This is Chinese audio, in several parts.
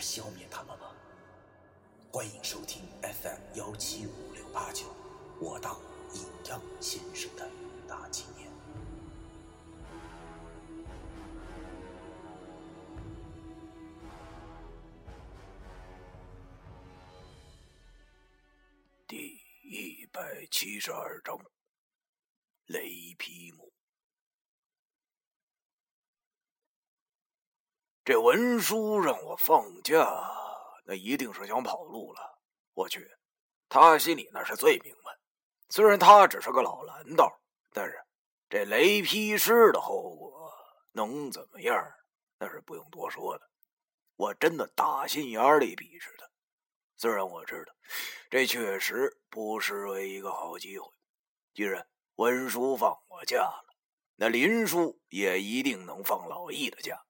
消灭他们吗？欢迎收听 FM 幺七五六八九，我当阴阳先生的大纪念。第一百七十二章，雷劈木。这文书让我放假，那一定是想跑路了。我去，他心里那是最明白。虽然他只是个老蓝道，但是这雷劈师的后果能怎么样？那是不用多说的。我真的打心眼里鄙视他。虽然我知道，这确实不失为一个好机会。既然文叔放我假了，那林叔也一定能放老易的假。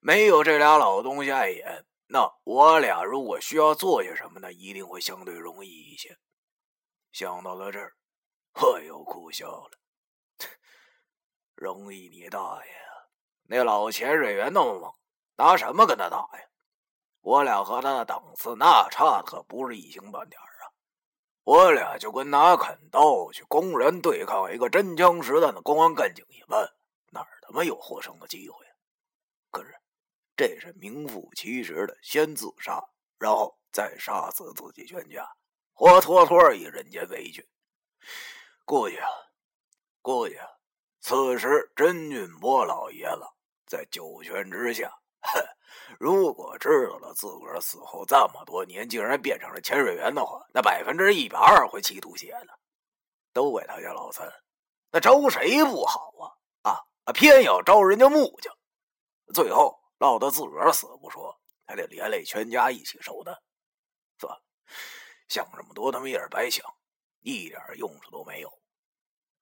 没有这俩老东西碍眼，那我俩如果需要做些什么呢，一定会相对容易一些。想到了这儿，我又苦笑了。容易你大爷！那老潜水员那么猛，拿什么跟他打呀？我俩和他的档次那差的可不是一星半点啊！我俩就跟拿砍刀去公然对抗一个真枪实弹的公安干警一般，哪儿他妈有获胜的机会？这是名副其实的先自杀，然后再杀死自己全家，活脱脱一人间悲剧。估计啊，估计啊，此时甄俊波老爷子在九泉之下。哼，如果知道了自个儿死后这么多年竟然变成了潜水员的话，那百分之一百二会气吐血的。都怪他家老三，那招谁不好？啊啊，偏要招人家木匠，最后落得自个儿死不说，还得连累全家一起受难。算了，想这么多他妈也是白想，一点用处都没有。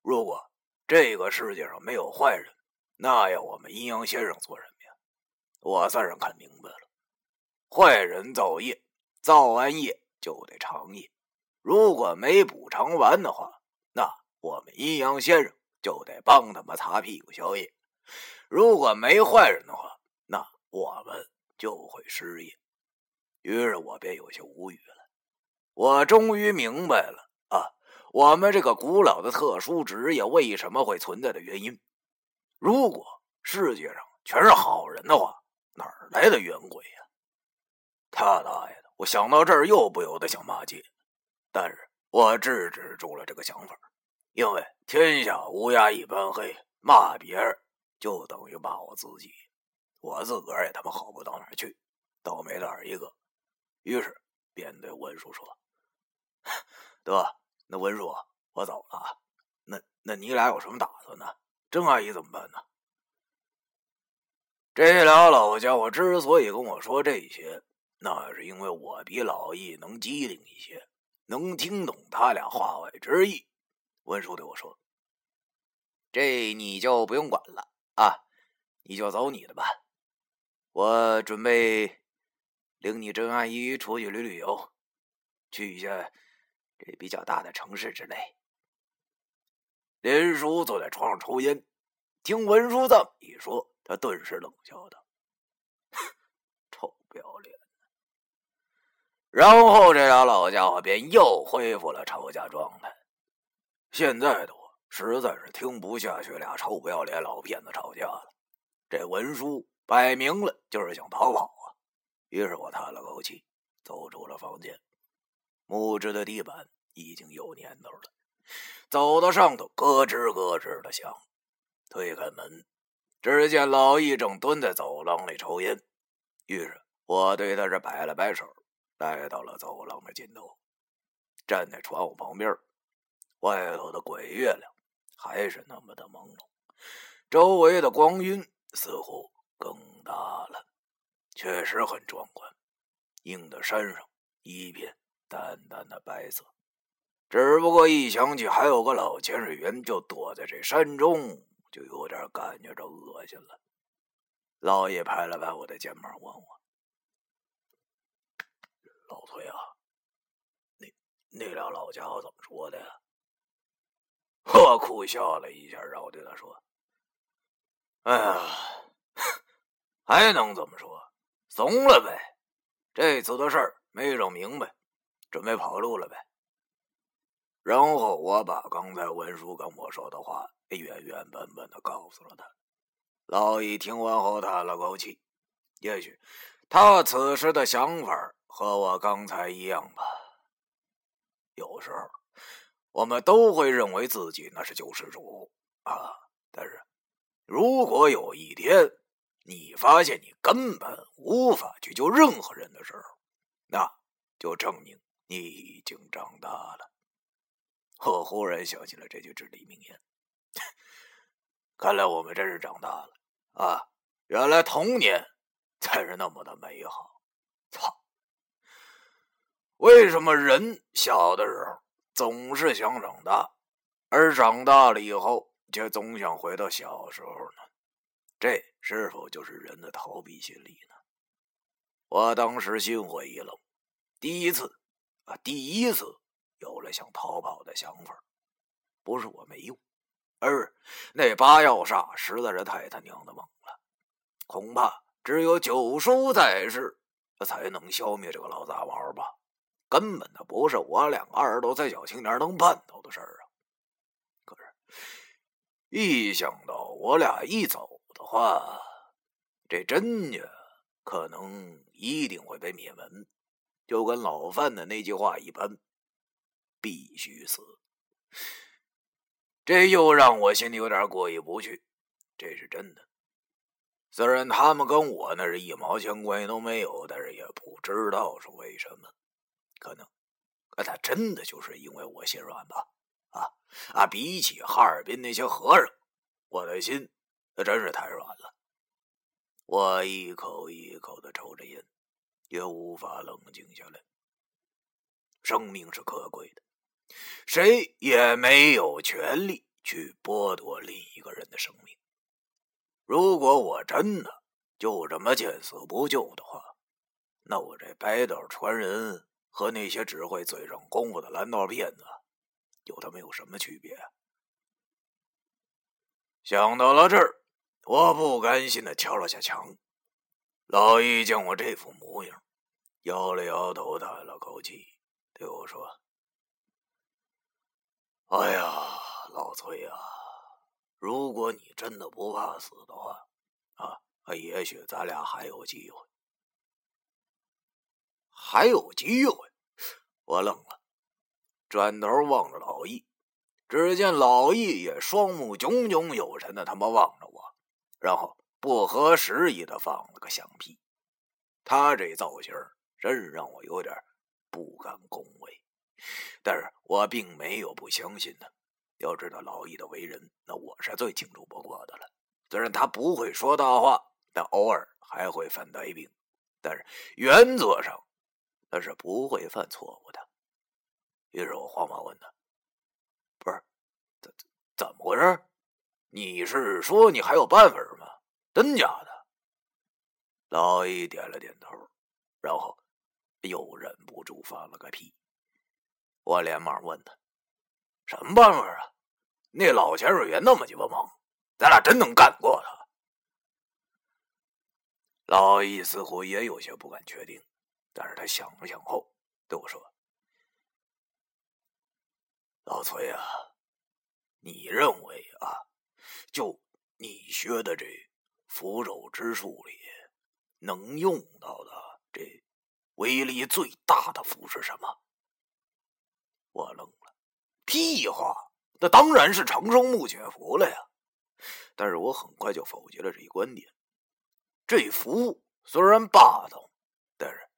如果这个世界上没有坏人，那要我们阴阳先生做什么呀？我算是看明白了，坏人造业，造完业就得偿业。如果没补偿完的话，那我们阴阳先生就得帮他们擦屁股消业。如果没坏人的话，我们就会失业。于是我便有些无语了。我终于明白了啊，我们这个古老的特殊职业为什么会存在的原因。如果世界上全是好人的话，哪儿来的冤鬼呀？他大爷的！我想到这儿又不由得想骂街，但是我制止住了这个想法，因为天下乌鸦一般黑，骂别人就等于骂我自己，我自个儿也他妈好不到哪儿去，倒霉蛋一个。于是便对文叔说：“ 得，那文叔，我走了。那那你俩有什么打算呢？郑阿姨怎么办呢？”这俩老家伙之所以跟我说这些，那是因为我比老易能机灵一些，能听懂他俩话外之意。文叔对我说：“这你就不用管了啊，你就走你的吧。我准备领你郑阿姨出去旅旅游，去一下这比较大的城市之类。”林叔坐在床上抽烟，听文叔这么一说。他顿时冷笑道：“臭不要脸！”然后这俩老家伙便又恢复了吵架状态。现在的我实在是听不下去俩臭不要脸老骗子吵架了。这文书摆明了就是想逃跑啊！于是我叹了口气，走出了房间。木质的地板已经有年头了，走到上头咯吱咯吱的响。推开门。只见老易正蹲在走廊里抽烟，于是我对他这摆了摆手，来到了走廊的尽头，站在窗户旁边。外头的鬼月亮还是那么的朦胧，周围的光晕似乎更大了，确实很壮观。映的山上一片淡淡的白色。只不过一想起还有个老潜水员就躲在这山中，就有点感觉着恶心了。老爷拍了拍我的肩膀，问我：“老崔啊，那那俩老家伙怎么说的呀？”我苦笑了一下，然后对他说：“哎呀，还能怎么说？怂了呗。这次的事儿没整明白，准备跑路了呗。”然后我把刚才文书跟我说的话原原本本的告诉了他。老易听完后叹了口气，也许他此时的想法和我刚才一样吧。有时候。我们都会认为自己那是救世主啊，但是，如果有一天你发现你根本无法去救任何人的时候，那就证明你已经长大了。我忽然想起了这句至理名言，看来我们真是长大了啊！原来童年才是那么的美好。操！为什么人小的时候？总是想长大，而长大了以后却总想回到小时候呢？这是否就是人的逃避心理呢？我当时心灰意冷，第一次啊，第一次有了想逃跑的想法。不是我没用，而是那八药煞实在是太他娘的猛了，恐怕只有九叔在世，才能消灭这个老杂毛吧。根本的不是我两个二十多岁小青年能办到的事儿啊！可是，一想到我俩一走话，这甄家可能一定会被灭门，就跟老范的那句话一般，必须死。这又让我心里有点过意不去。这是真的，虽然他们跟我那是一毛钱关系都没有，但是也不知道是为什么。可能，可他真的就是因为我心软吧？啊啊！比起哈尔滨那些和尚，我的心真是太软了。我一口一口的抽着烟，也无法冷静下来。生命是可贵的，谁也没有权利去剥夺另一个人的生命。如果我真的就这么见死不救的话，那我这白道传人。和那些只会嘴上功夫的蓝道骗子，有他妈有什么区别？想到了这儿，我不甘心的敲了下墙。老易见我这副模样，摇了摇头，叹了口气，对我说：“哎呀，老崔啊，如果你真的不怕死的话，啊，也许咱俩还有机会。”还有机会，我愣了，转头望着老易，只见老易也双目炯炯有神的他妈望着我，然后不合时宜的放了个响屁。他这造型真让我有点不敢恭维，但是我并没有不相信他。要知道老易的为人，那我是最清楚不过的了。虽然他不会说大话，但偶尔还会犯呆病，但是原则上。他是不会犯错误的。于是我慌忙问他：“不是，怎怎怎么回事？你是说你还有办法？真假的？”老易点了点头，然后又忍不住放了个屁。我连忙问他：“什么办法啊？那老潜水员那么鸡巴猛，咱俩真能干过他？”老易似乎也有些不敢确定。但是他想了想后对我说：“老崔啊，你认为啊，就你学的这符咒之术里，能用到的这威力最大的符是什么？”我愣了，屁话，那当然是长生木解符了呀！但是我很快就否决了这一观点。这符虽然霸道，但是……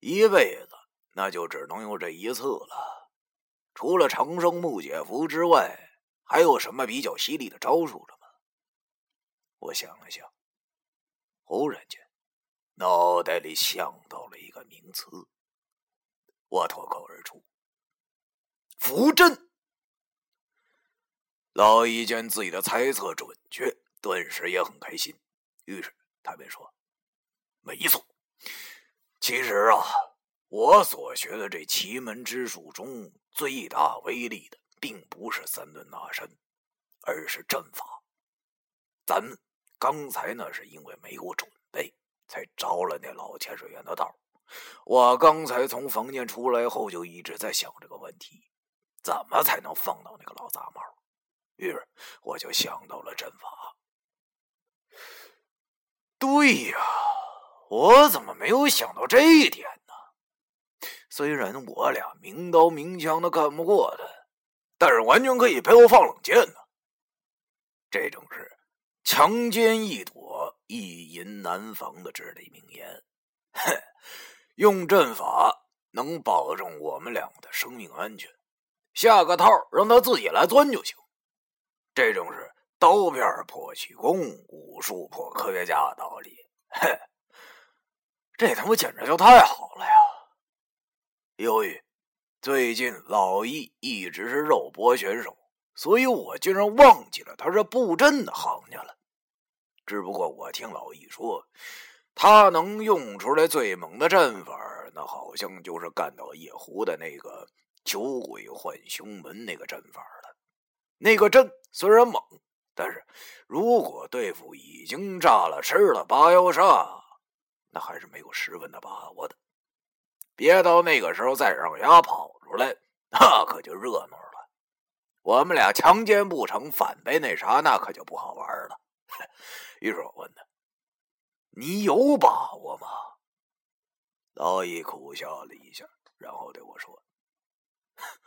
一辈子那就只能用这一次了。除了长生木解符之外，还有什么比较犀利的招数了吗？我想了想，忽然间脑袋里想到了一个名词，我脱口而出：“符阵。”老易见自己的猜测准确，顿时也很开心，于是他便说：“没错，其实啊，我所学的这奇门之术中最大威力的，并不是三顿大山，而是阵法。咱们刚才那是因为没有准备，才着了那老潜水员的道。我刚才从房间出来后，就一直在想这个问题：怎么才能放倒那个老杂毛？”于是我就想到了阵法。对呀，我怎么没有想到这一点呢？虽然我俩明刀明枪的干不过他，但是完全可以陪我放冷箭呢。这正是“强奸易躲，一淫难防”的至理名言。哼，用阵法能保证我们俩的生命安全，下个套让他自己来钻就行。这种是刀片破气功，武术破科学家的道理。哼，这他妈简直就太好了呀！由于最近老易一直是肉搏选手，所以我竟然忘记了他是布阵的行家了。只不过我听老易说，他能用出来最猛的阵法，那好像就是干倒夜壶的那个酒鬼换胸门那个阵法了。那个阵虽然猛，但是如果对付已经炸了吃了八妖煞，那还是没有十分的把握的。别到那个时候再让丫跑出来，那可就热闹了。我们俩强奸不成，反被那啥，那可就不好玩了。于是我问他：“你有把握吗？”老易苦笑了一下，然后对我说。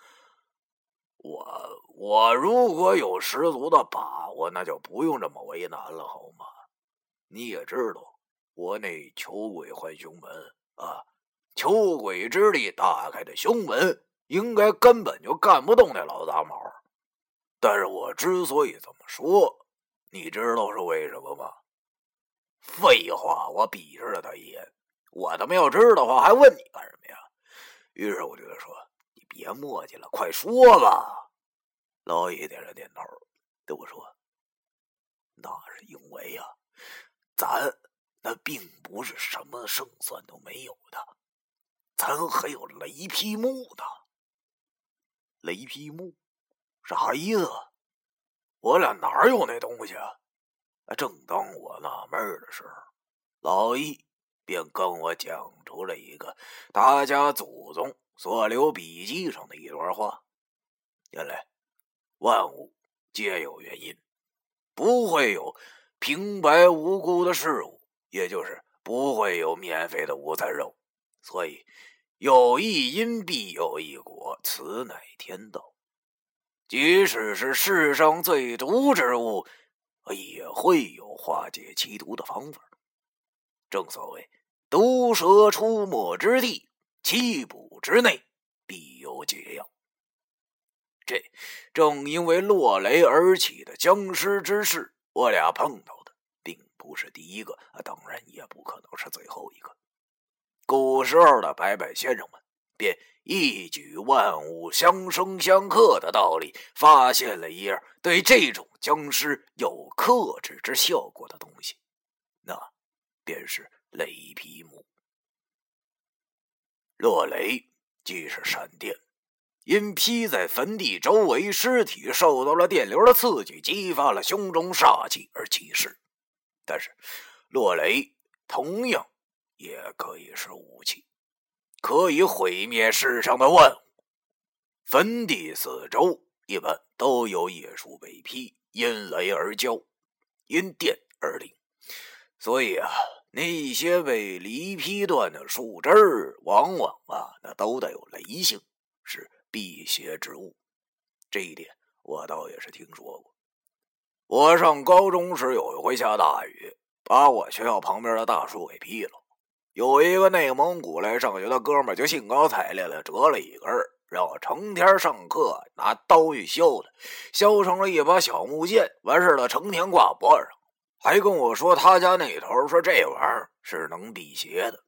我我如果有十足的把握，那就不用这么为难了，好吗？你也知道，我那求鬼换胸门啊，求鬼之力打开的胸门，应该根本就干不动那老杂毛。但是我之所以这么说，你知道是为什么吗？废话，我鄙视了他一眼。我他妈要知道的话，还问你干什么呀？于是我对他说。别磨叽了，快说吧！老易点了点头，对我说：“那是因为呀，咱那并不是什么胜算都没有的，咱还有雷劈木呢。雷劈木啥意思？我俩哪有那东西啊？”正当我纳闷的时候，老易便跟我讲出了一个大家祖宗。所留笔记上的一段话：原来万物皆有原因，不会有平白无故的事物，也就是不会有免费的午餐肉。所以有一因必有一果，此乃天道。即使是世上最毒之物，也会有化解其毒的方法。正所谓毒蛇出没之地。七步之内必有解药。这正因为落雷而起的僵尸之事，我俩碰到的并不是第一个，当然也不可能是最后一个。古时候的白白先生们便一举万物相生相克的道理，发现了一样对这种僵尸有克制之效果的东西，那便是雷劈木。落雷即是闪电，因劈在坟地周围，尸体受到了电流的刺激，激发了胸中煞气而起势。但是，落雷同样也可以是武器，可以毁灭世上的万物。坟地四周一般都有野树被劈，因雷而焦，因电而灵，所以啊。那些被犁劈断的树枝儿，往往啊，那都带有雷性，是辟邪之物。这一点我倒也是听说过。我上高中时有一回下大雨，把我学校旁边的大树给劈了。有一个内蒙古来上学的哥们就兴高采烈的折了一根让我成天上课拿刀去削的，削成了一把小木剑，完事了成天挂脖上。还跟我说他家那头说这玩意儿是能辟邪的。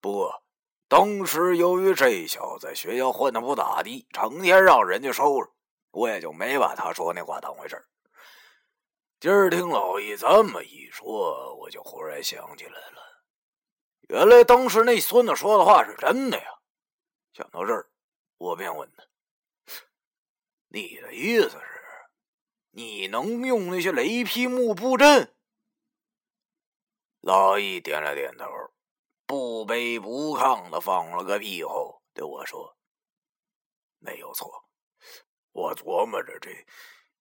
不过当时由于这小子在学校混的不咋地，成天让人家收拾，我也就没把他说那话当回事今儿听老易这么一说，我就忽然想起来了，原来当时那孙子说的话是真的呀！想到这儿，我便问他：“你的意思是，你能用那些雷劈木布阵？”老易点了点头，不卑不亢的放了个屁后对我说：“没有错，我琢磨着这。”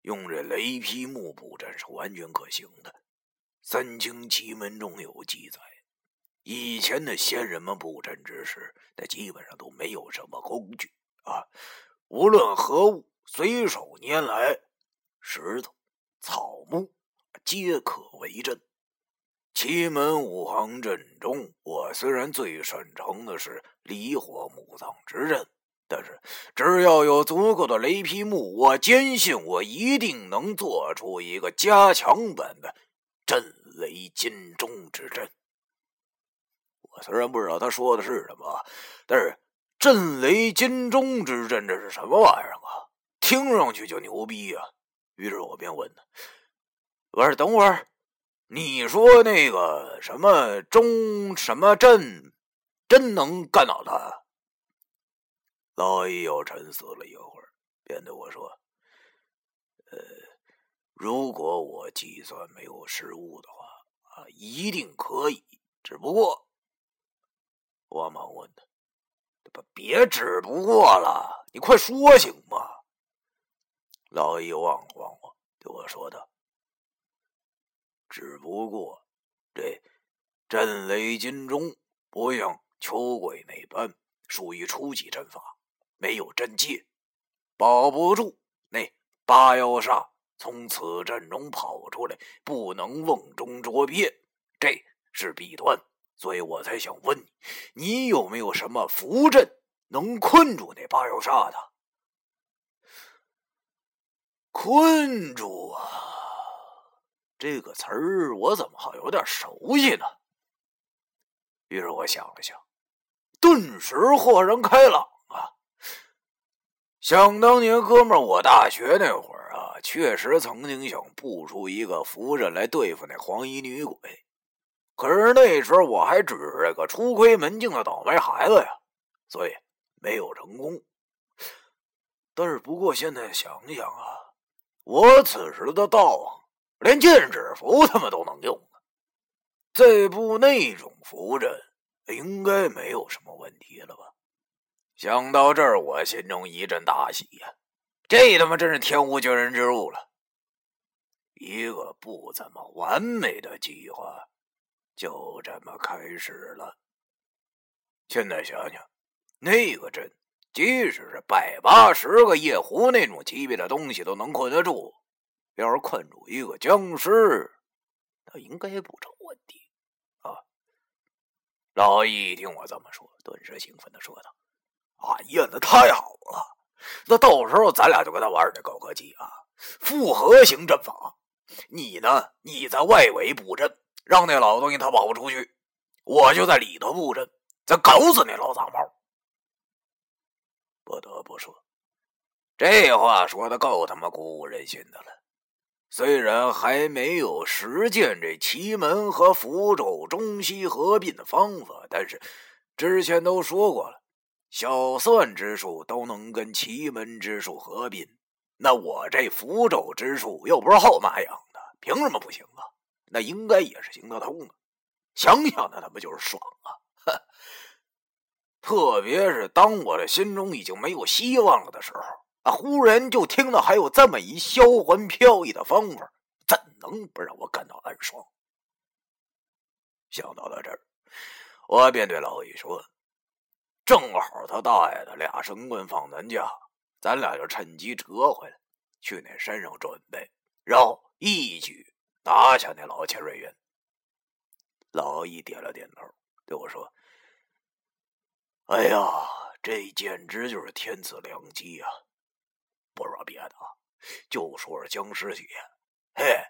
用这雷劈木布阵是完全可行的，《三清奇门》中有记载，以前的仙人们布阵之时，那基本上都没有什么工具啊，无论何物随手拈来，石头、草木皆可为阵。奇门五行阵中，我虽然最擅长的是离火木葬之阵。但是，只要有足够的雷劈木，我坚信我一定能做出一个加强版的震雷金钟之阵。我虽然不知道他说的是什么，但是震雷金钟之阵这是什么玩意儿啊？听上去就牛逼呀！于是我便问他：“我说，等会儿，你说那个什么钟什么阵，真能干倒他？”老易又沉思了一会儿，便对我说：“呃，如果我计算没有失误的话，啊，一定可以。只不过……”我忙问他：“不，别只不过了，你快说行吗？”老易望了望我，对我说道：“只不过这震雷金钟不像秋鬼那般属于初级阵法。”没有真界，保不住那八妖煞从此阵中跑出来，不能瓮中捉鳖，这是弊端。所以我才想问你，你有没有什么符阵能困住那八妖煞的？困住啊，这个词儿我怎么好有点熟悉呢？于是我想了想，顿时豁然开朗啊。想当年，哥们儿，我大学那会儿啊，确实曾经想布出一个符阵来对付那黄衣女鬼，可是那时候我还只是个初窥门径的倒霉孩子呀，所以没有成功。但是不过现在想想啊，我此时的道行，连禁止符他妈都能用，再布那种符阵，应该没有什么问题了吧？想到这儿，我心中一阵大喜呀！这他妈真是天无绝人之路了。一个不怎么完美的计划，就这么开始了。现在想想，那个阵，即使是百八十个夜壶那种级别的东西都能困得住，要是困住一个僵尸，那应该不成问题啊！老易听我这么说，顿时兴奋的说道。哎呀，那太好了！那到时候咱俩就跟他玩这高科技啊，复合型阵法。你呢，你在外围布阵，让那老东西他跑不出去；我就在里头布阵，咱搞死那老杂毛。不得不说，这话说的够他妈鼓舞人心的了。虽然还没有实践这奇门和符咒中西合并的方法，但是之前都说过了。小算之术都能跟奇门之术合并，那我这符咒之术又不是后妈养的，凭什么不行啊？那应该也是行得通的。想想那他妈就是爽啊！哼，特别是当我的心中已经没有希望了的时候，啊，忽然就听到还有这么一销魂飘逸的方法，怎能不让我感到暗爽？想到了这儿，我便对老易说。正好他大爷的俩神棍放咱家，咱俩就趁机折回来，去那山上准备，然后一举拿下那老千瑞云。老易点了点头，对我说：“哎呀，这简直就是天赐良机呀！不说别的，就说是僵尸血，嘿，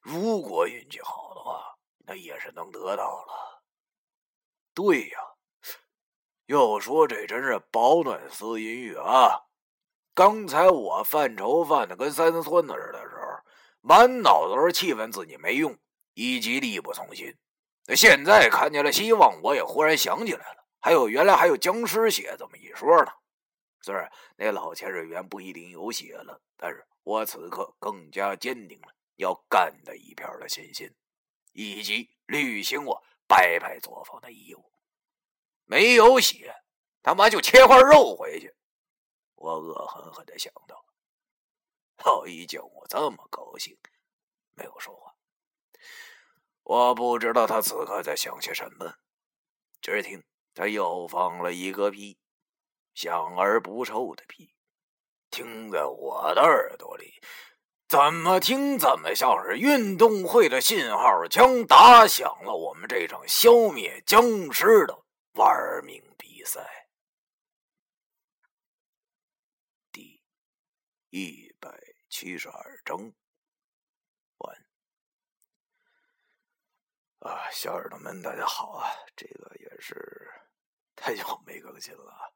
如果运气好的话，那也是能得到了。对呀，要说这真是饱暖思淫欲啊！刚才我犯愁犯的跟三孙子似的，满脑子都是气愤自己没用，以及力不从心。那现在看见了希望，我也忽然想起来了，还有原来还有僵尸血这么一说呢。虽然那老潜水员不一定有血了，但是我此刻更加坚定了要干的一片的信心，以及履行我白白作坊的义务。没有血，他妈就切块肉回去。我恶狠狠的想到。老一见我这么高兴，没有说话。我不知道他此刻在想些什么。只听他又放了一个屁。响而不臭的屁，听在我的耳朵里，怎么听怎么像是运动会的信号枪打响了我们这场消灭僵尸的玩命比赛。第一七十二章完。啊，小耳朵们，大家好啊！这个也是太久没更新了。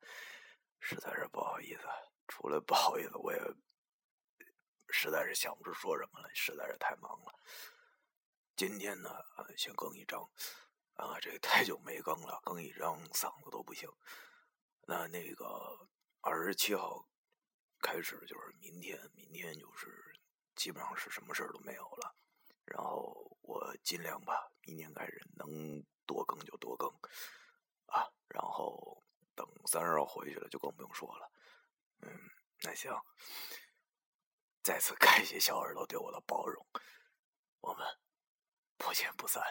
实在是不好意思，除了不好意思，我也实在是想不出说什么了，实在是太忙了。今天呢，先更一张，啊，这个太久没更了，更一张嗓子都不行。那那个二十七号开始就是明天，明天就是基本上是什么事儿都没有了。然后我尽量吧，明天开始能多更就多更，啊，然后。等三十号回去了，就更不用说了。嗯，那行，再次感谢小耳朵对我的包容，我们不见不散。